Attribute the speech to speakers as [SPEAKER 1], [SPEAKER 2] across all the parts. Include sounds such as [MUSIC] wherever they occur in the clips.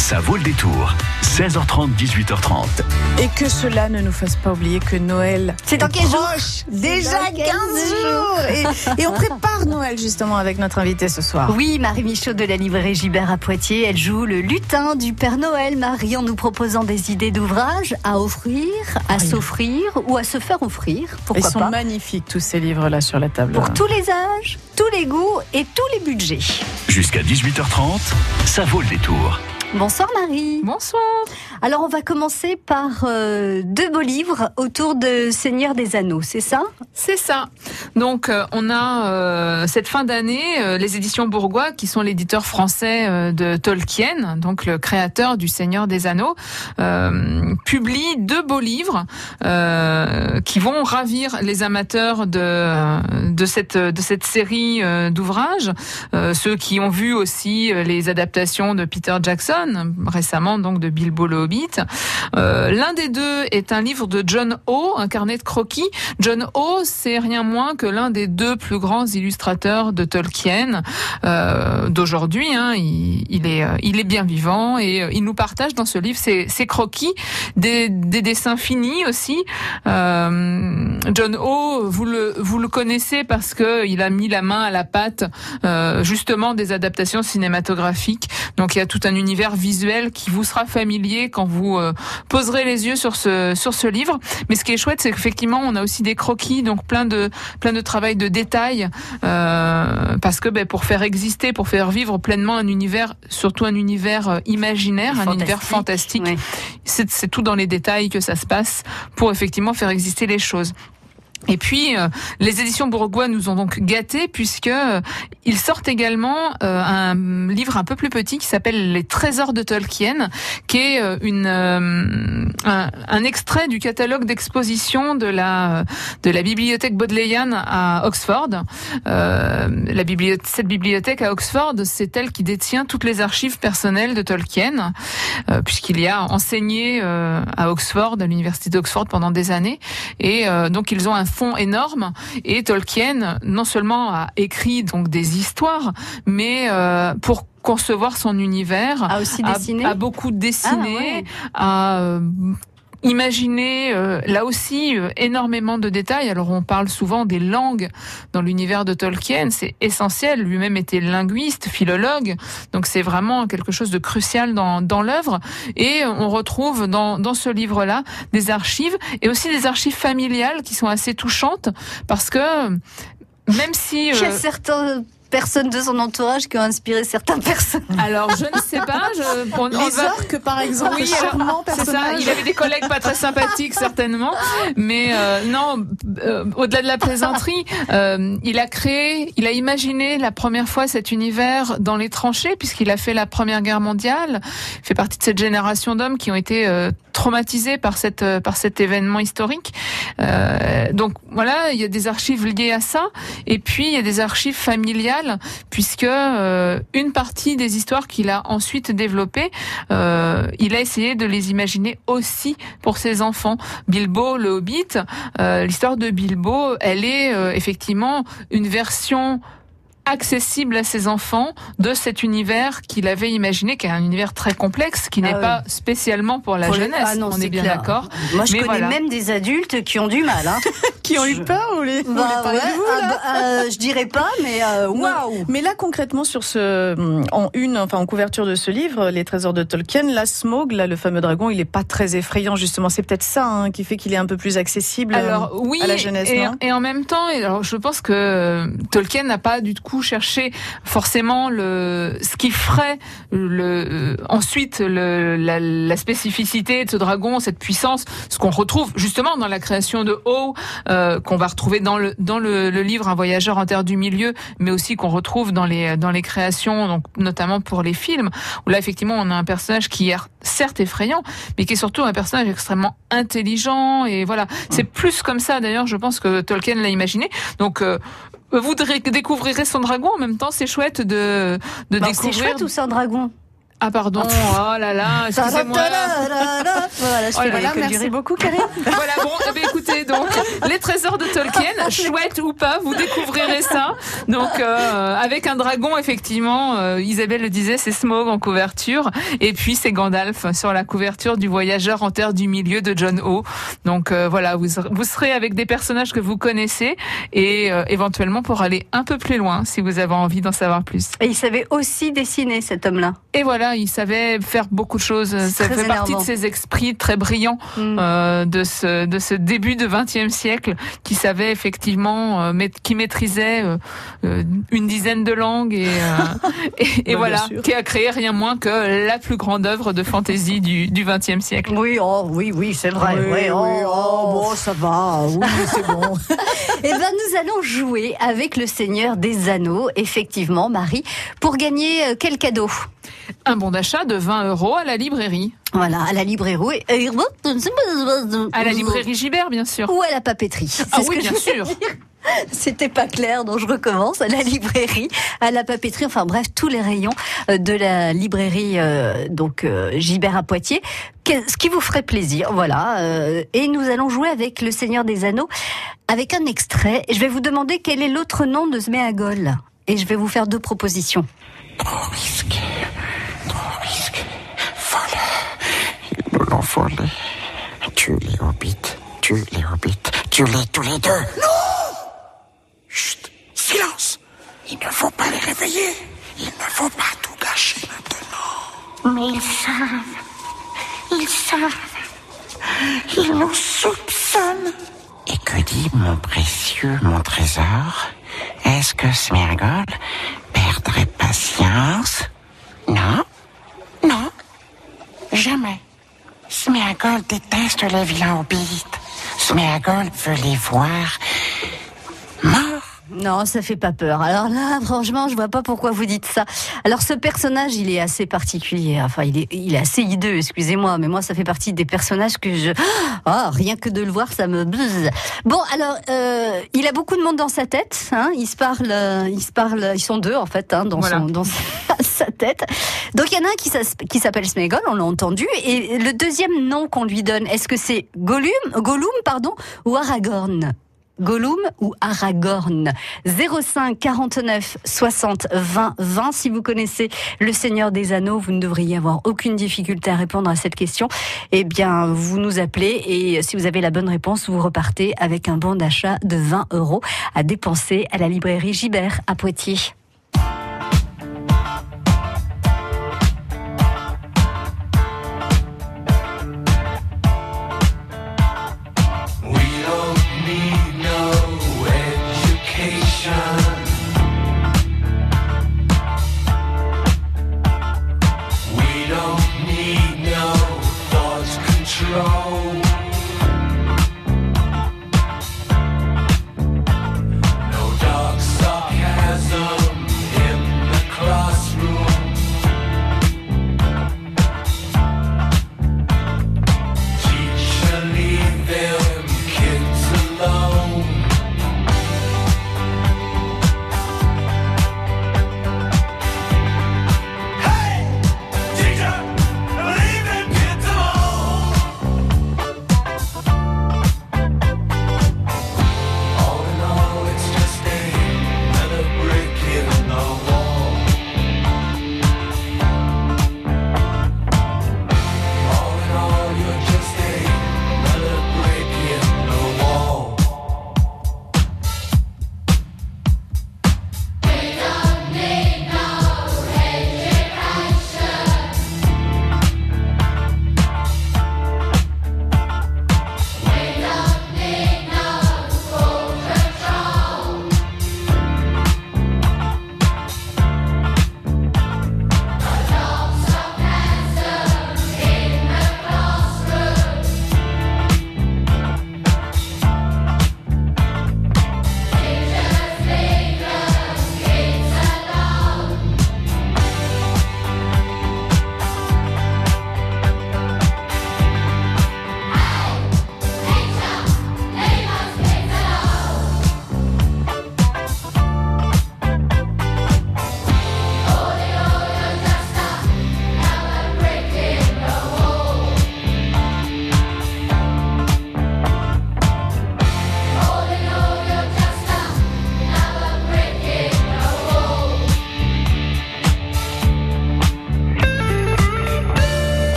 [SPEAKER 1] Ça vaut le détour. 16h30, 18h30.
[SPEAKER 2] Et que cela ne nous fasse pas oublier que Noël
[SPEAKER 3] C'est dans
[SPEAKER 2] est
[SPEAKER 3] 15 jours.
[SPEAKER 2] Déjà
[SPEAKER 3] dans
[SPEAKER 2] 15
[SPEAKER 3] 15
[SPEAKER 2] jours. Et, et on prépare Noël justement avec notre invité ce soir.
[SPEAKER 3] Oui, Marie Michaud de la librairie Gibert à Poitiers, elle joue le lutin du Père Noël. Marie, en nous proposant des idées d'ouvrages à offrir, à
[SPEAKER 2] Oui.
[SPEAKER 3] s'offrir ou à se faire offrir.
[SPEAKER 2] Ils
[SPEAKER 3] Pourquoi
[SPEAKER 2] sont
[SPEAKER 3] pas
[SPEAKER 2] magnifiques tous ces livres-là sur la table.
[SPEAKER 3] Pour tous les âges, tous les goûts et tous les budgets.
[SPEAKER 1] Jusqu'à 18h30, ça vaut le détour.
[SPEAKER 3] Bonsoir Marie.
[SPEAKER 4] Bonsoir.
[SPEAKER 3] Alors on va commencer par euh, deux beaux livres autour de Seigneur des Anneaux, c'est ça?
[SPEAKER 4] C'est ça. Donc euh, on a euh, cette fin d'année les éditions Bourgois qui sont l'éditeur français de Tolkien, donc le créateur du Seigneur des Anneaux, publient deux beaux livres qui vont ravir les amateurs de de cette de cette série d'ouvrages, ceux qui ont vu aussi les adaptations de Peter Jackson récemment donc de Bilbo le Hobbit. Euh, L'un des deux est un livre de John O, un carnet de croquis. John O, c'est rien moins que l'un des deux plus grands illustrateurs de Tolkien euh, d'aujourd'hui. Hein. Il, est, euh, il est bien vivant et euh, il nous partage dans ce livre ses, ses croquis, des, des dessins finis aussi. Euh, John O, vous le, vous le connaissez parce que il a mis la main à la pâte euh, justement des adaptations cinématographiques. Donc il y a tout un univers visuel qui vous sera familier quand vous euh, poserez les yeux sur ce sur ce livre. Mais ce qui est chouette, c'est qu'effectivement, on a aussi des croquis, donc plein de plein de travail de détails, euh, parce que ben, pour faire exister, pour faire vivre pleinement un univers, surtout un univers euh, imaginaire, un univers fantastique,
[SPEAKER 3] Ouais.
[SPEAKER 4] c'est tout dans les détails que ça se passe pour effectivement faire exister les choses. Et puis, euh, les éditions Bourgois nous ont donc gâtés puisque euh, ils sortent également euh, un livre un peu plus petit qui s'appelle Les Trésors de Tolkien, qui est euh, une euh, un, un extrait du catalogue d'exposition de la de la bibliothèque Bodleian à Oxford. Euh, la bibliothèque, cette bibliothèque à Oxford, c'est elle qui détient toutes les archives personnelles de Tolkien, euh, puisqu'il y a enseigné euh, à Oxford, à l'université d'Oxford pendant des années, et euh, donc ils ont fonds énorme. Et Tolkien, non seulement a écrit donc des histoires, mais euh, pour concevoir son univers,
[SPEAKER 3] A aussi
[SPEAKER 4] a,
[SPEAKER 3] dessiné
[SPEAKER 4] a beaucoup dessiné,
[SPEAKER 3] Ah, ouais.
[SPEAKER 4] a euh, imaginé euh, là aussi euh, énormément de détails. Alors on parle souvent des langues dans l'univers de Tolkien, c'est essentiel. Lui-même était linguiste, philologue, donc c'est vraiment quelque chose de crucial dans, dans l'œuvre. Et on retrouve dans, dans ce livre-là des archives et aussi des archives familiales qui sont assez touchantes parce que même si
[SPEAKER 3] Il y a
[SPEAKER 4] euh,
[SPEAKER 3] certaines personnes de son entourage qui ont inspiré certaines personnes.
[SPEAKER 4] alors je ne sais pas, je, on, on
[SPEAKER 2] Les
[SPEAKER 4] va-
[SPEAKER 2] orques, par exemple,
[SPEAKER 4] Oui,
[SPEAKER 2] charmant
[SPEAKER 4] C'est ça, il avait des collègues pas très sympathiques certainement, mais euh, non, euh, au-delà de la plaisanterie, euh, il a créé, il a imaginé la première fois cet univers dans les tranchées puisqu'il a fait la Première Guerre mondiale, il fait partie de cette génération d'hommes qui ont été euh, traumatisés par cette euh, par cet événement historique. Euh, donc voilà, il y a des archives liées à ça, et puis il y a des archives familiales puisque euh, une partie des histoires qu'il a ensuite développées euh, il a essayé de les imaginer aussi pour ses enfants. Bilbo, le Hobbit, euh, l'histoire de Bilbo, elle est effectivement une version accessible à ses enfants de cet univers qu'il avait imaginé, qui est un univers très complexe, qui n'est
[SPEAKER 3] Ah
[SPEAKER 4] pas spécialement pour la
[SPEAKER 3] Pour
[SPEAKER 4] jeunesse.
[SPEAKER 3] Ah non,
[SPEAKER 4] on est bien d'accord.
[SPEAKER 3] Moi, je
[SPEAKER 4] Mais
[SPEAKER 3] connais
[SPEAKER 4] voilà.
[SPEAKER 3] même des adultes qui ont du mal. Hein. [LAUGHS]
[SPEAKER 2] Qui ont eu peur ou les,
[SPEAKER 3] Bah ouais,
[SPEAKER 2] vous,
[SPEAKER 3] ah bah, euh, je dirais pas, mais euh, [LAUGHS] waouh.
[SPEAKER 2] Mais là, concrètement, sur ce, en une, enfin, en couverture de ce livre, Les Trésors de Tolkien, la Smog, là, le fameux dragon, il est pas très effrayant, justement. C'est peut-être ça, hein, qui fait qu'il est un peu plus accessible.
[SPEAKER 4] Alors oui,
[SPEAKER 2] à la jeunesse,
[SPEAKER 4] et,
[SPEAKER 2] non
[SPEAKER 4] et en même temps, alors je pense que euh, Tolkien n'a pas du coup cherché forcément le ce qui ferait le euh, ensuite le, la, la spécificité de ce dragon, cette puissance, ce qu'on retrouve justement dans la création de Ho, euh, qu'on va retrouver dans le dans le, le livre Un voyageur en terre du milieu, mais aussi qu'on retrouve dans les dans les créations, donc notamment pour les films, où là effectivement on a un personnage qui est certes effrayant, mais qui est surtout un personnage extrêmement intelligent et voilà, c'est plus comme ça d'ailleurs, je pense que Tolkien l'a imaginé. Donc euh, vous découvrirez son dragon en même temps, c'est chouette de de
[SPEAKER 3] Bah, c'est
[SPEAKER 4] découvrir.
[SPEAKER 3] chouette ou c'est un dragon
[SPEAKER 4] Ah pardon, oh là là, [LAUGHS] excusez-moi.
[SPEAKER 3] Voilà, je
[SPEAKER 2] Oh là merci beaucoup, Karine. [LAUGHS]
[SPEAKER 4] voilà, bon, eh bien, écoutez, donc, les trésors de Tolkien, [LAUGHS] chouette ou pas, vous découvrirez ça. Donc, euh, avec un dragon, effectivement, euh, Isabelle le disait, c'est Smaug en couverture, et puis c'est Gandalf sur la couverture du Voyageur en Terre du Milieu de John O. Donc, euh, voilà, vous, vous serez avec des personnages que vous connaissez, et euh, éventuellement pour aller un peu plus loin, si vous avez envie d'en savoir plus.
[SPEAKER 3] Et il savait aussi dessiner, cet homme-là.
[SPEAKER 4] Et voilà, il savait faire beaucoup de choses. Ça fait partie de ces esprits très brillants
[SPEAKER 3] Mm.
[SPEAKER 4] euh, de ce de ce début de XXe siècle, qui savait effectivement, euh, qui maîtrisait euh, une dizaine de langues et [LAUGHS] et, et
[SPEAKER 2] bien
[SPEAKER 4] voilà, qui a créé rien moins que la plus grande œuvre de fantaisie du du XXe siècle.
[SPEAKER 3] Oui, oh, oui, oui, c'est vrai.
[SPEAKER 2] Oui,
[SPEAKER 3] ouais,
[SPEAKER 2] oui,
[SPEAKER 3] oh,
[SPEAKER 2] oh, bon, ça va. Oui, c'est bon. [LAUGHS]
[SPEAKER 3] Eh ben, nous allons jouer avec le Seigneur des Anneaux, effectivement, Marie, pour gagner euh, quel cadeau?
[SPEAKER 4] Un bon d'achat de 20 euros à la librairie,
[SPEAKER 3] Voilà, à la librairie.
[SPEAKER 4] à la librairie Gibert, bien sûr.
[SPEAKER 3] Ou à la papeterie.
[SPEAKER 4] Ah
[SPEAKER 3] ce
[SPEAKER 4] oui,
[SPEAKER 3] que
[SPEAKER 4] bien
[SPEAKER 3] je-
[SPEAKER 4] sûr.
[SPEAKER 3] C'était pas clair, donc je recommence. À la librairie, à la papeterie, enfin bref, tous les rayons euh, de la librairie euh, donc euh, Gibert à Poitiers. Ce qui vous ferait plaisir, voilà. euh, et nous allons jouer avec le Seigneur des Anneaux, avec un extrait. Je vais vous demander quel est l'autre nom de Sméagol. Et je vais vous faire deux propositions.
[SPEAKER 5] Trop risqué, trop risqué. Ils nous l'ont volé. Les hobbits, les hobbits, tue-les tous les deux. Non Chut, silence Il ne faut pas les réveiller. Il ne faut pas tout gâcher maintenant. Mais ils savent. Ils savent. Ils nous soupçonnent. Et que dit mon précieux, mon trésor? Est-ce que Smergol perdrait patience? Non, non, jamais. Sméagol déteste les vilains hobbits. Sméagol veut les voir.
[SPEAKER 3] Non, ça fait pas peur. Alors là, franchement, je vois pas pourquoi vous dites ça. Alors ce personnage, il est assez particulier. Enfin, il est, il est assez hideux, excusez-moi, mais moi, ça fait partie des personnages que je... [GASPS] Ah, rien que de le voir, ça me buzz. Bon, alors, euh, il a beaucoup de monde dans sa tête. Hein, il se parle, euh, il se parle, ils sont deux en fait hein, dans,
[SPEAKER 4] Voilà.
[SPEAKER 3] son, dans [LAUGHS] sa, tête. Donc il y en a un qui, s'appelle Sméagol, on l'a entendu. Et le deuxième nom qu'on lui donne, est-ce que c'est Gollum, Gollum, pardon, ou Aragorn? Gollum ou Aragorn? 05 49 60 20 20 si vous connaissez le Seigneur des Anneaux vous ne devriez avoir aucune difficulté à répondre à cette question. Eh bien vous nous appelez et si vous avez la bonne réponse vous repartez avec un bon d'achat de 20 euros à dépenser à la librairie Gibert à Poitiers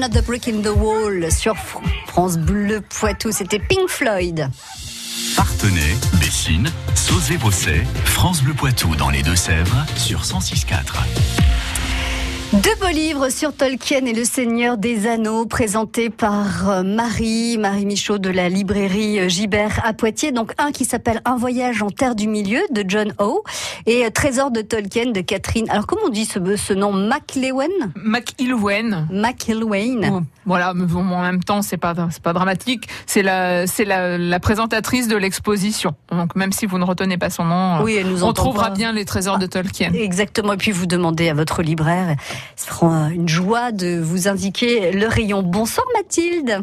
[SPEAKER 3] Another Brick in the Wall sur Fr- France Bleu Poitou. C'était Pink Floyd.
[SPEAKER 1] Partenay, Bessines, Sauzé-Bosset, France Bleu Poitou dans les Deux-Sèvres sur 106.4.
[SPEAKER 3] Deux beaux livres sur Tolkien et le Seigneur des Anneaux, présentés par euh, Marie, Marie Michaud de la librairie euh, Gibert à Poitiers. Donc un qui s'appelle Un voyage en terre du milieu de John Howe et euh, Trésor de Tolkien de Catherine. Alors comment on dit ce, ce nom? MacLewen?
[SPEAKER 4] McIlwain.
[SPEAKER 3] MacIlwain.
[SPEAKER 4] Bon, Voilà, mais bon, en même temps, c'est pas c'est pas dramatique. C'est la c'est la, la présentatrice de l'exposition. Donc même si vous ne retenez pas son nom,
[SPEAKER 3] Oui, elle nous
[SPEAKER 4] on trouvera
[SPEAKER 3] pas.
[SPEAKER 4] bien les trésors de Tolkien.
[SPEAKER 3] Exactement. Et puis vous demandez à votre libraire. Ce sera une joie de vous indiquer le rayon. Bonsoir Mathilde.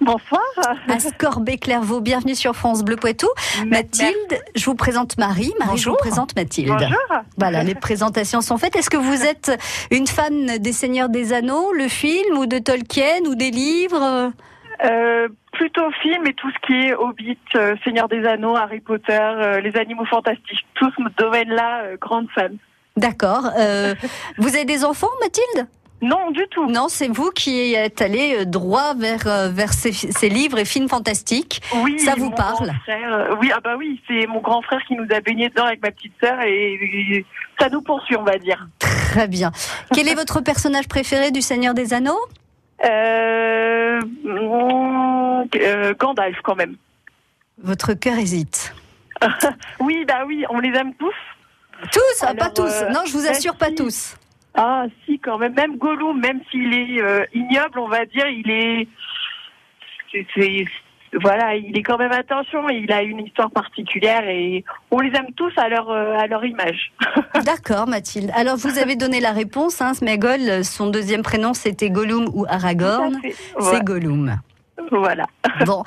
[SPEAKER 6] Bonsoir.
[SPEAKER 3] À Scorbet-Clairvaux, bienvenue sur France Bleu Poitou. Mathilde, je vous présente Marie. Marie, je vous présente Mathilde.
[SPEAKER 6] Bonjour.
[SPEAKER 3] Voilà, les présentations sont faites. Est-ce que vous êtes une fan des Seigneurs des Anneaux, le film, ou de Tolkien, ou des livres?
[SPEAKER 6] Euh, plutôt film et tout ce qui est Hobbit, euh, Seigneur des Anneaux, Harry Potter, euh, les animaux fantastiques, tout ce domaine-là, grande fan.
[SPEAKER 3] D'accord. Euh, vous avez des enfants, Mathilde?
[SPEAKER 6] Non, du tout.
[SPEAKER 3] Non, c'est vous qui êtes allé euh, droit vers, euh, vers ces, ces livres et films fantastiques.
[SPEAKER 6] Oui,
[SPEAKER 3] Ça vous parle?
[SPEAKER 6] frère, Oui, ah bah oui, c'est mon grand frère qui nous a baigné dedans avec ma petite sœur et, ça nous poursuit, on va dire.
[SPEAKER 3] Très bien. Quel est votre personnage préféré du Seigneur des Anneaux?
[SPEAKER 6] Euh, mm, euh, Gandalf quand même.
[SPEAKER 3] Votre cœur hésite. [LAUGHS]
[SPEAKER 6] Oui, bah oui, on les aime tous.
[SPEAKER 3] Tous, ah,
[SPEAKER 6] Alors,
[SPEAKER 3] pas tous.
[SPEAKER 6] euh,
[SPEAKER 3] non, je vous assure, pas tous.
[SPEAKER 6] Ah si, quand même. Même Gollum, même s'il est euh, ignoble, on va dire, il est... Voilà, il est quand même attention, il a une histoire particulière et on les aime tous à leur, euh, à leur image. [LAUGHS]
[SPEAKER 3] D'accord, Mathilde. Alors, vous avez donné la réponse. Hein, Sméagol, son deuxième prénom, c'était Gollum ou Aragorn. C'est
[SPEAKER 6] Ouais,
[SPEAKER 3] Gollum.
[SPEAKER 6] Voilà.
[SPEAKER 3] Bon,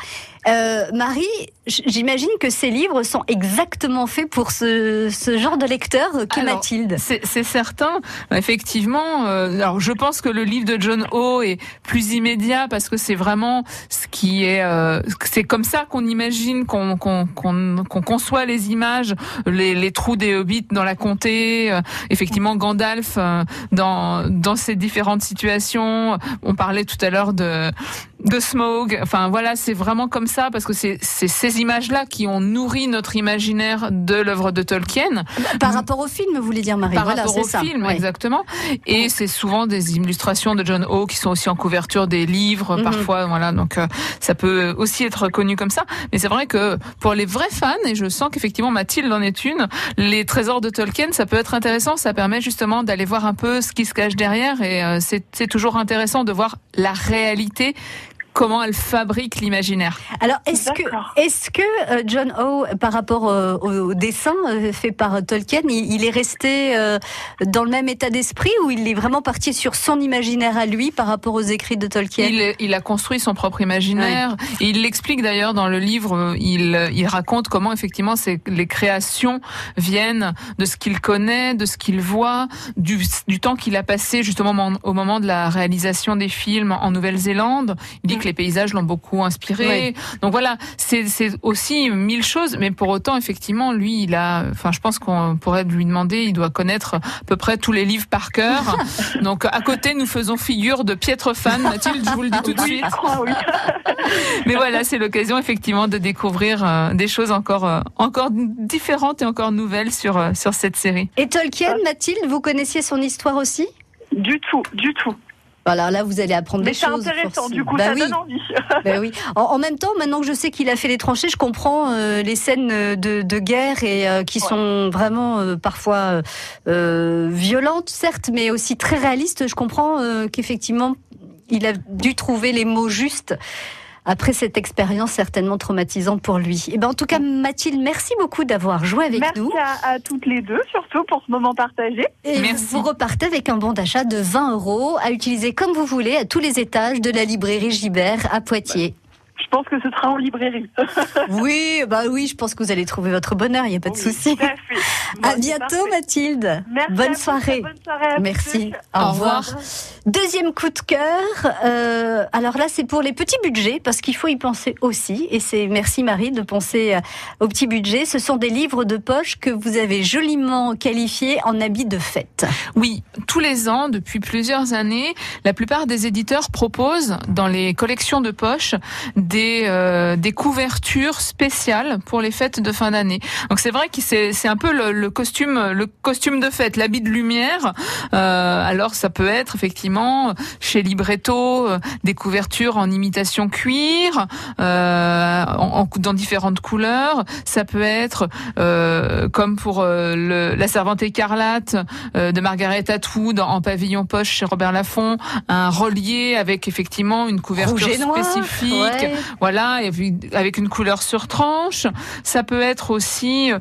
[SPEAKER 3] Euh, Marie, j'imagine que ces livres sont exactement faits pour ce, ce genre de lecteur qu'est
[SPEAKER 4] Alors,
[SPEAKER 3] Mathilde.
[SPEAKER 4] C'est certain, effectivement. euh, alors, je pense que le livre de John O est plus immédiat parce que c'est vraiment ce qui est. euh, c'est comme ça qu'on imagine, qu'on qu'on qu'on qu'on conçoit les images, les, les trous des hobbits dans la comté. euh, effectivement, Gandalf euh, dans dans ces différentes situations. On parlait tout à l'heure de de Smaug. Enfin voilà, c'est vraiment comme ça parce que c'est c'est ces images-là qui ont nourri notre imaginaire de l'œuvre de Tolkien.
[SPEAKER 3] Par rapport au film, vous voulez dire, Marie
[SPEAKER 4] Par
[SPEAKER 3] Voilà,
[SPEAKER 4] rapport au
[SPEAKER 3] ça.
[SPEAKER 4] film,
[SPEAKER 3] Ouais.
[SPEAKER 4] exactement. Et c'est souvent des illustrations de John O qui sont aussi en couverture des livres,
[SPEAKER 3] Mhm.
[SPEAKER 4] parfois, voilà. Donc euh, ça peut aussi être reconnu comme ça. Mais c'est vrai que pour les vrais fans, et je sens qu'effectivement Mathilde en est une, les trésors de Tolkien, ça peut être intéressant. Ça permet justement d'aller voir un peu ce qui se cache derrière, et euh, c'est toujours intéressant de voir la réalité. Comment elle fabrique l'imaginaire.
[SPEAKER 3] Alors, est-ce que, est-ce que euh, John O, par rapport euh, au, au dessin euh, fait par Tolkien, il, il est resté euh, dans le même état d'esprit ou il est vraiment parti sur son imaginaire à lui par rapport aux écrits de Tolkien?
[SPEAKER 4] Il, il a construit son propre imaginaire. Et il l'explique d'ailleurs dans le livre. Il, il raconte comment effectivement c'est les créations viennent de ce qu'il connaît, de ce qu'il voit, du, du temps qu'il a passé justement au moment- au moment de la réalisation des films en Nouvelle-Zélande. Il dit que les paysages l'ont beaucoup inspiré.
[SPEAKER 3] Ouais.
[SPEAKER 4] Donc voilà, c'est aussi mille choses, mais pour autant effectivement lui, il a. Enfin, je pense qu'on pourrait lui demander. Il doit connaître à peu près tous les livres par cœur. [LAUGHS] Donc à côté, nous faisons figure de piètre fan. Mathilde, je vous le dis tout de suite.
[SPEAKER 6] je crois, oui.
[SPEAKER 4] Mais voilà, c'est l'occasion effectivement de découvrir euh, des choses encore euh, encore différentes et encore nouvelles sur euh, sur cette série.
[SPEAKER 3] Et Tolkien, Mathilde, vous connaissiez son histoire aussi?
[SPEAKER 6] Du tout, du tout.
[SPEAKER 3] Alors là, vous allez apprendre
[SPEAKER 6] Mais
[SPEAKER 3] des
[SPEAKER 6] c'est
[SPEAKER 3] choses.
[SPEAKER 6] intéressant,
[SPEAKER 3] forcément.
[SPEAKER 6] du coup,
[SPEAKER 3] Bah
[SPEAKER 6] ça
[SPEAKER 3] oui.
[SPEAKER 6] donne envie. [LAUGHS]
[SPEAKER 3] Ben oui. En, en même temps, maintenant que je sais qu'il a fait les tranchées, je comprends euh, les scènes de, de guerre et euh, qui
[SPEAKER 6] Ouais.
[SPEAKER 3] sont vraiment euh, parfois euh, violentes, certes, mais aussi très réalistes. Je comprends euh, qu'effectivement, il a dû trouver les mots justes. Après cette expérience certainement traumatisante pour lui. Et ben en tout cas, Mathilde, merci beaucoup d'avoir joué avec
[SPEAKER 6] Merci
[SPEAKER 3] nous.
[SPEAKER 6] à, à toutes les deux, surtout pour ce moment partagé.
[SPEAKER 3] Et
[SPEAKER 4] Merci.
[SPEAKER 3] vous repartez avec un bon d'achat de 20 euros à utiliser comme vous voulez à tous les étages de la librairie Gibert à Poitiers.
[SPEAKER 6] Je pense que ce sera en librairie. [LAUGHS]
[SPEAKER 3] Oui, bah oui, je pense que vous allez trouver votre bonheur, il n'y a pas de
[SPEAKER 6] Oui,
[SPEAKER 3] souci.
[SPEAKER 6] Bon,
[SPEAKER 3] à bientôt
[SPEAKER 6] parfait.
[SPEAKER 3] Mathilde.
[SPEAKER 6] Merci
[SPEAKER 3] Bonne soirée.
[SPEAKER 6] très Bonne soirée à
[SPEAKER 3] Merci. Au, revoir. Deuxième coup de cœur. euh, alors là, c'est pour les petits budgets parce qu'il faut y penser aussi. Et c'est merci Marie de penser euh, au petit budget. Ce sont des livres de poche que vous avez joliment qualifiés en habits de fête.
[SPEAKER 4] Oui, tous les ans, depuis plusieurs années, la plupart des éditeurs proposent dans les collections de poche des, euh, des couvertures spéciales pour les fêtes de fin d'année. Donc c'est vrai que c'est c'est un peu le, le costume le costume de fête, l'habit de lumière. Euh, alors ça peut être effectivement chez Libretto euh, des couvertures en imitation cuir, euh, en- en- dans différentes couleurs. Ça peut être euh, comme pour euh, le, la servante écarlate euh, de Margaret Atwood en pavillon poche chez Robert Laffont, un relié avec effectivement une couverture spécifique,
[SPEAKER 3] Ouais.
[SPEAKER 4] voilà, avec une couleur sur tranche. Ça peut être aussi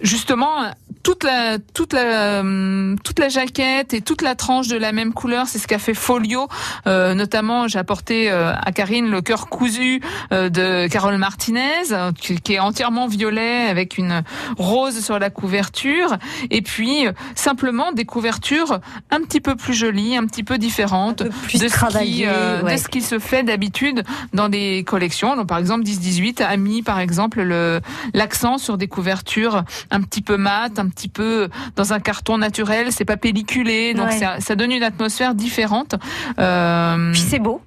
[SPEAKER 4] justement toute la toute la hum, toute la jaquette et toute la tranche de la même couleur. C'est ce qu'a fait Folio, Euh, notamment. J'ai apporté euh, à Karine le cœur cousu euh, de Carole Martinez, euh, qui, est entièrement violet avec une rose sur la couverture. Et puis euh, simplement des couvertures un petit peu plus jolies, un petit peu différentes
[SPEAKER 3] peu plus
[SPEAKER 4] de ce, qui, euh,
[SPEAKER 3] ouais.
[SPEAKER 4] de ce qui se fait d'habitude dans des collections. Donc, par exemple, 10-18 a mis, par exemple, le l'accent sur des couvertures un petit peu mat, un petit peu dans un carton naturel. C'est pas pelliculé, donc
[SPEAKER 3] Ouais.
[SPEAKER 4] ça, ça donne une atmosphère différente. Euh,
[SPEAKER 3] Puis c'est beau.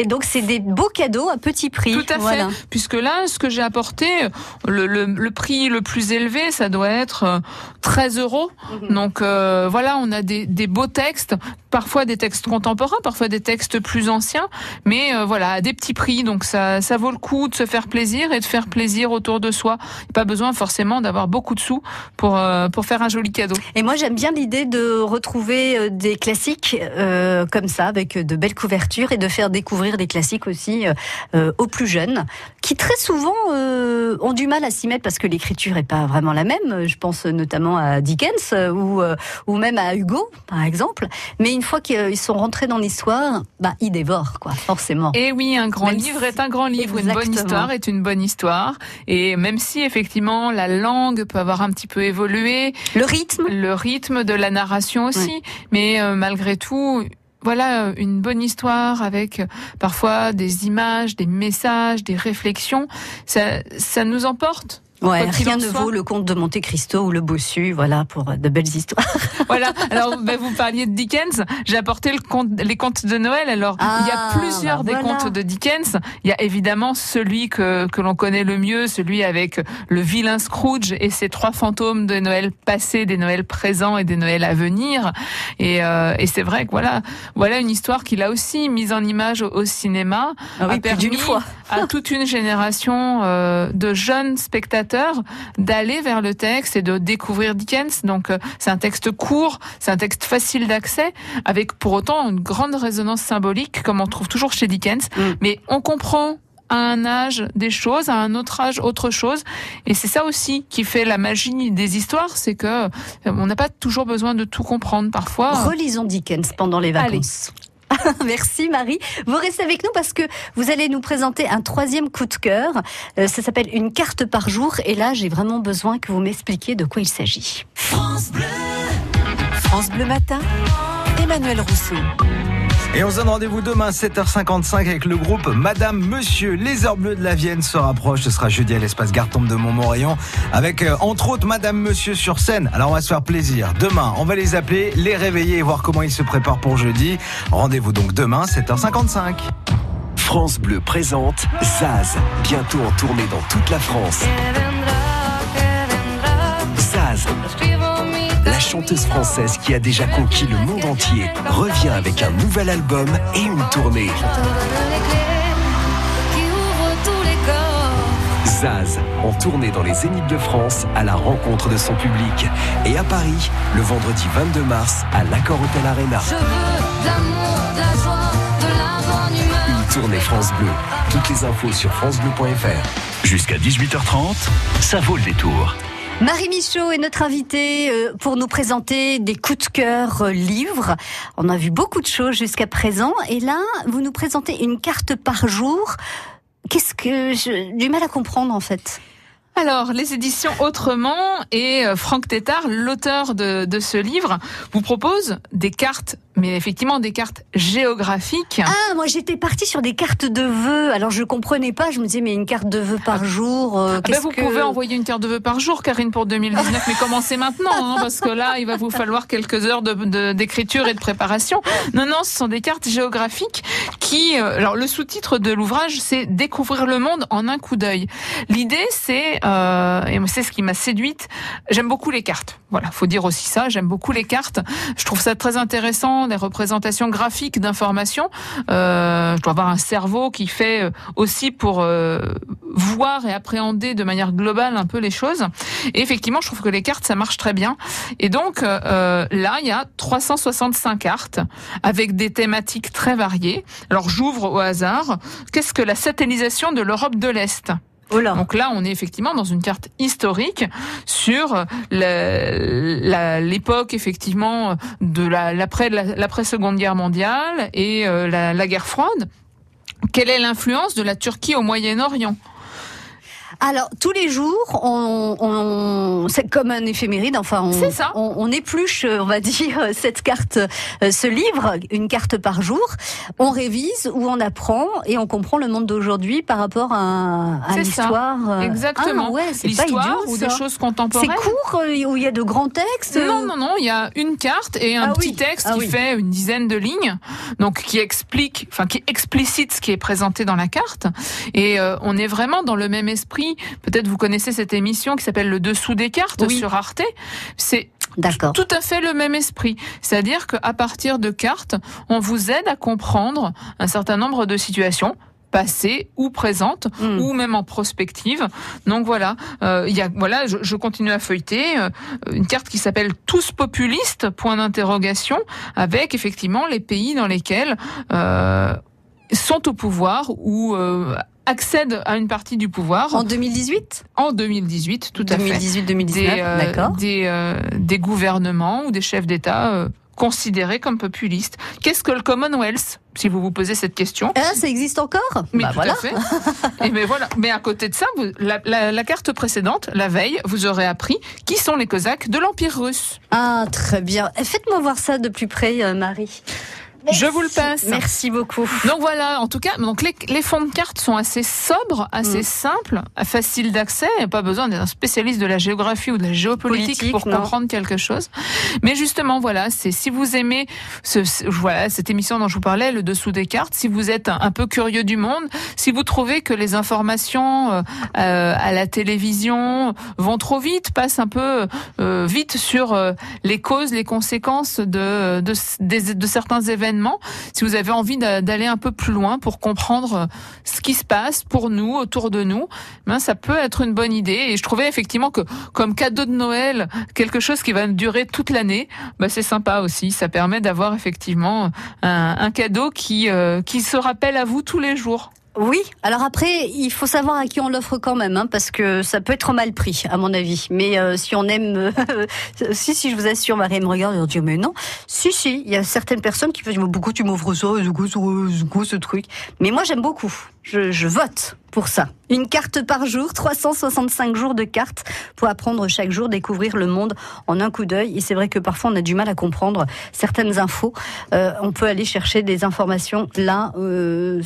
[SPEAKER 3] Et donc c'est des beaux cadeaux à petit prix.
[SPEAKER 4] tout à fait, puisque là, ce que j'ai apporté, le, le, le prix le plus élevé, ça doit être euh, 13 euros.
[SPEAKER 3] Mhm.
[SPEAKER 4] Donc euh, voilà, on a des, des beaux textes, parfois des textes contemporains, parfois des textes plus anciens, mais euh, voilà, à des petits prix. Donc ça, ça vaut le coup de se faire plaisir et de faire plaisir autour de soi. Pas besoin forcément d'avoir beaucoup de sous pour euh, pour faire un joli cadeau.
[SPEAKER 3] Et moi j'aime bien l'idée de retrouver euh, des classiques euh, comme ça, avec de belles couvertures et de faire découvrir des classiques aussi euh, euh, aux plus jeunes, qui très souvent euh, ont du mal à s'y mettre parce que l'écriture est pas vraiment la même. Je pense notamment à Dickens ou euh, ou même à Hugo par exemple. Mais une fois qu'ils sont rentrés dans l'histoire, bah ils dévorent quoi, forcément.
[SPEAKER 4] Et oui, un grand
[SPEAKER 3] Même
[SPEAKER 4] livre
[SPEAKER 3] si-
[SPEAKER 4] est un grand livre, une bonne histoire est une bonne histoire. Et même si effectivement la langue peut avoir un petit peu évolué,
[SPEAKER 3] Le rythme.
[SPEAKER 4] le rythme de la narration aussi, mais malgré tout. Voilà une bonne histoire avec euh, parfois des images, des messages, des réflexions. Ça, ça nous emporte.
[SPEAKER 3] Ouais, rien
[SPEAKER 4] en
[SPEAKER 3] ne vaut le conte de Monte Cristo ou le Bossu, voilà, pour de belles histoires. [LAUGHS]
[SPEAKER 4] Voilà. Alors, ben, vous parliez de Dickens. J'ai apporté le conte, les contes de Noël. Alors, il y a
[SPEAKER 3] Ah,
[SPEAKER 4] plusieurs
[SPEAKER 3] bah
[SPEAKER 4] des
[SPEAKER 3] voilà.
[SPEAKER 4] contes de Dickens. Il y a évidemment celui que, que l'on connaît le mieux, celui avec le vilain Scrooge et ses trois fantômes de Noël passé, des Noëls présents et des Noëls à venir. Et, euh, et c'est vrai que voilà, voilà une histoire qu'il a aussi mise en image au, au cinéma.
[SPEAKER 3] Ah oui,
[SPEAKER 4] a permis
[SPEAKER 3] fois.
[SPEAKER 4] à toute une génération euh, de jeunes spectateurs d'aller vers le texte et de découvrir Dickens. Donc euh, c'est un texte court, c'est un texte facile d'accès, avec pour autant une grande résonance symbolique, comme on trouve toujours chez Dickens.
[SPEAKER 3] Mm.
[SPEAKER 4] Mais on comprend à un âge des choses, à un autre âge autre chose. Et c'est ça aussi qui fait la magie des histoires, c'est que euh, on n'a pas toujours besoin de tout comprendre. Parfois,
[SPEAKER 3] Relisons Dickens pendant les vacances. [LAUGHS] Merci Marie. Vous restez avec nous parce que vous allez nous présenter un troisième coup de cœur. Euh, ça s'appelle une carte par jour et là j'ai vraiment besoin que vous m'expliquiez de quoi il s'agit.
[SPEAKER 7] France Bleu Matin, Emmanuel Rousseau.
[SPEAKER 8] Et on se donne rendez-vous demain 7h55 avec le groupe Madame Monsieur. Les heures bleues de la Vienne se rapprochent. Ce sera jeudi à l'espace Gartempe de Montmorillon avec euh, entre autres Madame Monsieur sur scène. Alors on va se faire plaisir. Demain, on va les appeler, les réveiller et voir comment ils se préparent pour jeudi. Rendez-vous donc demain 7h55.
[SPEAKER 9] France Bleu présente Zaz, bientôt en tournée dans toute la France. Chanteuse française qui a déjà conquis le monde entier, revient avec un nouvel album et une tournée. Zaz, en tournée dans les Zéniths de France, à la rencontre de son public. Et à Paris, le vendredi 22 mars, à l'Accor Hotel Arena. Une tournée France Bleu. Toutes les infos sur francebleu.fr.
[SPEAKER 1] Jusqu'à 18h30, ça vaut le détour.
[SPEAKER 3] Marie Michaud est notre invitée euh, pour nous présenter des coups de cœur euh, livres. On a vu beaucoup de choses jusqu'à présent et là vous nous présentez une carte par jour. Qu'est-ce que j'ai du mal à comprendre en fait?
[SPEAKER 4] Alors, les éditions Autrement et euh, Franck Tétard, l'auteur de, de ce livre, vous propose des cartes, mais effectivement des cartes géographiques.
[SPEAKER 3] Ah, moi j'étais partie sur des cartes de vœux. Alors je comprenais pas. Je me disais mais une carte de vœux par jour. euh,
[SPEAKER 4] ben, vous
[SPEAKER 3] que...
[SPEAKER 4] pouvez envoyer une carte de vœux par jour, Karine, pour 2019, mais commencez maintenant, hein, parce que là, il va vous falloir quelques heures de- de- d'écriture et de préparation. Non, non, ce sont des cartes géographiques qui... euh, alors, le sous-titre de l'ouvrage, c'est « Découvrir le monde en un coup d'œil ». L'idée, c'est, euh, et c'est ce qui m'a séduite, j'aime beaucoup les cartes. Voilà, faut dire aussi ça, j'aime beaucoup les cartes. Je trouve ça très intéressant, des représentations graphiques d'informations. Euh, je dois avoir un cerveau qui fait euh, aussi pour euh, voir et appréhender de manière globale un peu les choses. Et effectivement, je trouve que les cartes, ça marche très bien. Et donc euh, là, il y a 365 cartes avec des thématiques très variées. Alors j'ouvre au hasard. Qu'est-ce que la satellisation de l'Europe de l'Est?
[SPEAKER 3] Oh là.
[SPEAKER 4] donc là, on est effectivement dans une carte historique sur la- la- l'époque effectivement de la- l'après la, l'après Seconde Guerre mondiale et euh, la, la guerre froide. Quelle est l'influence de la Turquie au Moyen-Orient?
[SPEAKER 3] Alors tous les jours, on, on- c'est comme un éphéméride. Enfin, on,
[SPEAKER 4] C'est ça.
[SPEAKER 3] On, on épluche, on va [LAUGHS] dire, cette carte, euh, ce livre, une carte par jour. On révise ou on apprend et on comprend le monde d'aujourd'hui par rapport à, à
[SPEAKER 4] C'est
[SPEAKER 3] l'histoire. euh,
[SPEAKER 4] Exactement.
[SPEAKER 3] Ah, ouais, c'est pas
[SPEAKER 4] L'histoire
[SPEAKER 3] idiot,
[SPEAKER 4] ou
[SPEAKER 3] ça.
[SPEAKER 4] des choses
[SPEAKER 3] C'est
[SPEAKER 4] contemporaines.
[SPEAKER 3] court euh, où il y a de grands textes.
[SPEAKER 4] Non, non, non, il y a une carte et un
[SPEAKER 3] Ah
[SPEAKER 4] petit
[SPEAKER 3] oui.
[SPEAKER 4] texte
[SPEAKER 3] Ah
[SPEAKER 4] qui
[SPEAKER 3] oui.
[SPEAKER 4] fait une dizaine de lignes, donc qui explique, enfin qui explicite ce qui est présenté dans la carte. Et euh, on est vraiment dans le même esprit. Peut-être vous connaissez cette émission qui s'appelle Le Dessous des cartes
[SPEAKER 3] Oui.
[SPEAKER 4] sur Arte. C'est
[SPEAKER 3] D'accord.
[SPEAKER 4] tout à fait le même esprit. C'est-à-dire qu'à partir de cartes, on vous aide à comprendre un certain nombre de situations passées ou présentes
[SPEAKER 3] Hmm.
[SPEAKER 4] ou même en prospective. Donc voilà, euh, il y a voilà, je, je continue à feuilleter euh, une carte qui s'appelle tous populistes point d'interrogation avec effectivement les pays dans lesquels euh, sont au pouvoir ou euh, accèdent à une partie du pouvoir
[SPEAKER 3] En 2018
[SPEAKER 4] en 2018, tout à fait
[SPEAKER 3] 2018-2019,
[SPEAKER 4] des, euh,
[SPEAKER 3] d'accord.
[SPEAKER 4] des, euh, des gouvernements ou des chefs d'État euh, considérés comme populistes. Qu'est-ce que le Commonwealth Si vous vous posez cette question?
[SPEAKER 3] Ah, ça existe encore?
[SPEAKER 4] Mais
[SPEAKER 3] Bah
[SPEAKER 4] tout
[SPEAKER 3] voilà.
[SPEAKER 4] à fait. Et mais voilà. Mais à côté de ça, vous- la, la- la carte précédente, la veille, vous aurez appris qui sont les Cosaques de l'Empire russe.
[SPEAKER 3] Ah, très bien. Faites-moi voir ça de plus près, euh, Marie.
[SPEAKER 4] Je vous le passe.
[SPEAKER 3] Merci beaucoup.
[SPEAKER 4] Donc voilà, en tout cas, donc les, les fonds de cartes sont assez sobres, assez
[SPEAKER 3] Mm.
[SPEAKER 4] simples, faciles d'accès. Il n'y a pas besoin d'être un spécialiste de la géographie ou de la géopolitique
[SPEAKER 3] Politique,
[SPEAKER 4] pour
[SPEAKER 3] non.
[SPEAKER 4] comprendre quelque chose. Mais justement, voilà, c'est si vous aimez ce, voilà cette émission dont je vous parlais, le dessous des cartes, si vous êtes un, un peu curieux du monde, si vous trouvez que les informations euh, euh, à la télévision vont trop vite, passent un peu euh, vite sur euh, les causes, les conséquences de de, de certains événements, si vous avez envie d'a- d'aller un peu plus loin pour comprendre euh, ce qui se passe pour nous, autour de nous, ben, ça peut être une bonne idée. Et je trouvais effectivement que comme cadeau de Noël, quelque chose qui va durer toute l'année, ben, c'est sympa aussi. Ça permet d'avoir effectivement un, un cadeau qui, euh, qui se rappelle à vous tous les jours.
[SPEAKER 3] Oui, alors après, il faut savoir à qui on l'offre quand même, hein, parce que ça peut être mal pris, à mon avis. Mais euh, si on aime... [LAUGHS] si, si, je vous assure, Marie me regarde et elle dit, mais non. Si, si, il y a certaines personnes qui disent, pourquoi tu m'offres ça ce- c'est quoi ce truc? Mais moi, j'aime beaucoup. Je, je vote pour ça. Une carte par jour, 365 jours de cartes pour apprendre chaque jour, découvrir le monde en un coup d'œil. Et c'est vrai que parfois on a du mal à comprendre certaines infos. Euh, on peut aller chercher des informations là, euh,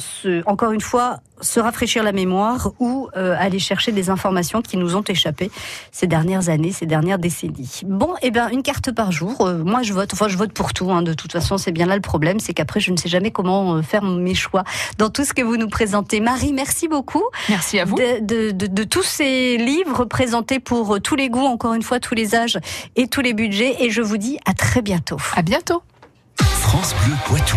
[SPEAKER 3] encore une fois, se rafraîchir la mémoire ou euh, aller chercher des informations qui nous ont échappé ces dernières années, ces dernières décennies. Bon, eh ben une carte par jour. moi, je vote. Enfin, je vote pour tout. hein, de toute façon, c'est bien là le problème, c'est qu'après, je ne sais jamais comment faire mes choix dans tout ce que vous nous présentez. Marie, merci beaucoup
[SPEAKER 4] Merci à vous.
[SPEAKER 3] de, de- de- de tous ces livres présentés pour euh, tous les goûts, encore une fois, tous les âges et tous les budgets. Et je vous dis à très bientôt.
[SPEAKER 4] À bientôt.
[SPEAKER 1] France Bleu Poitou.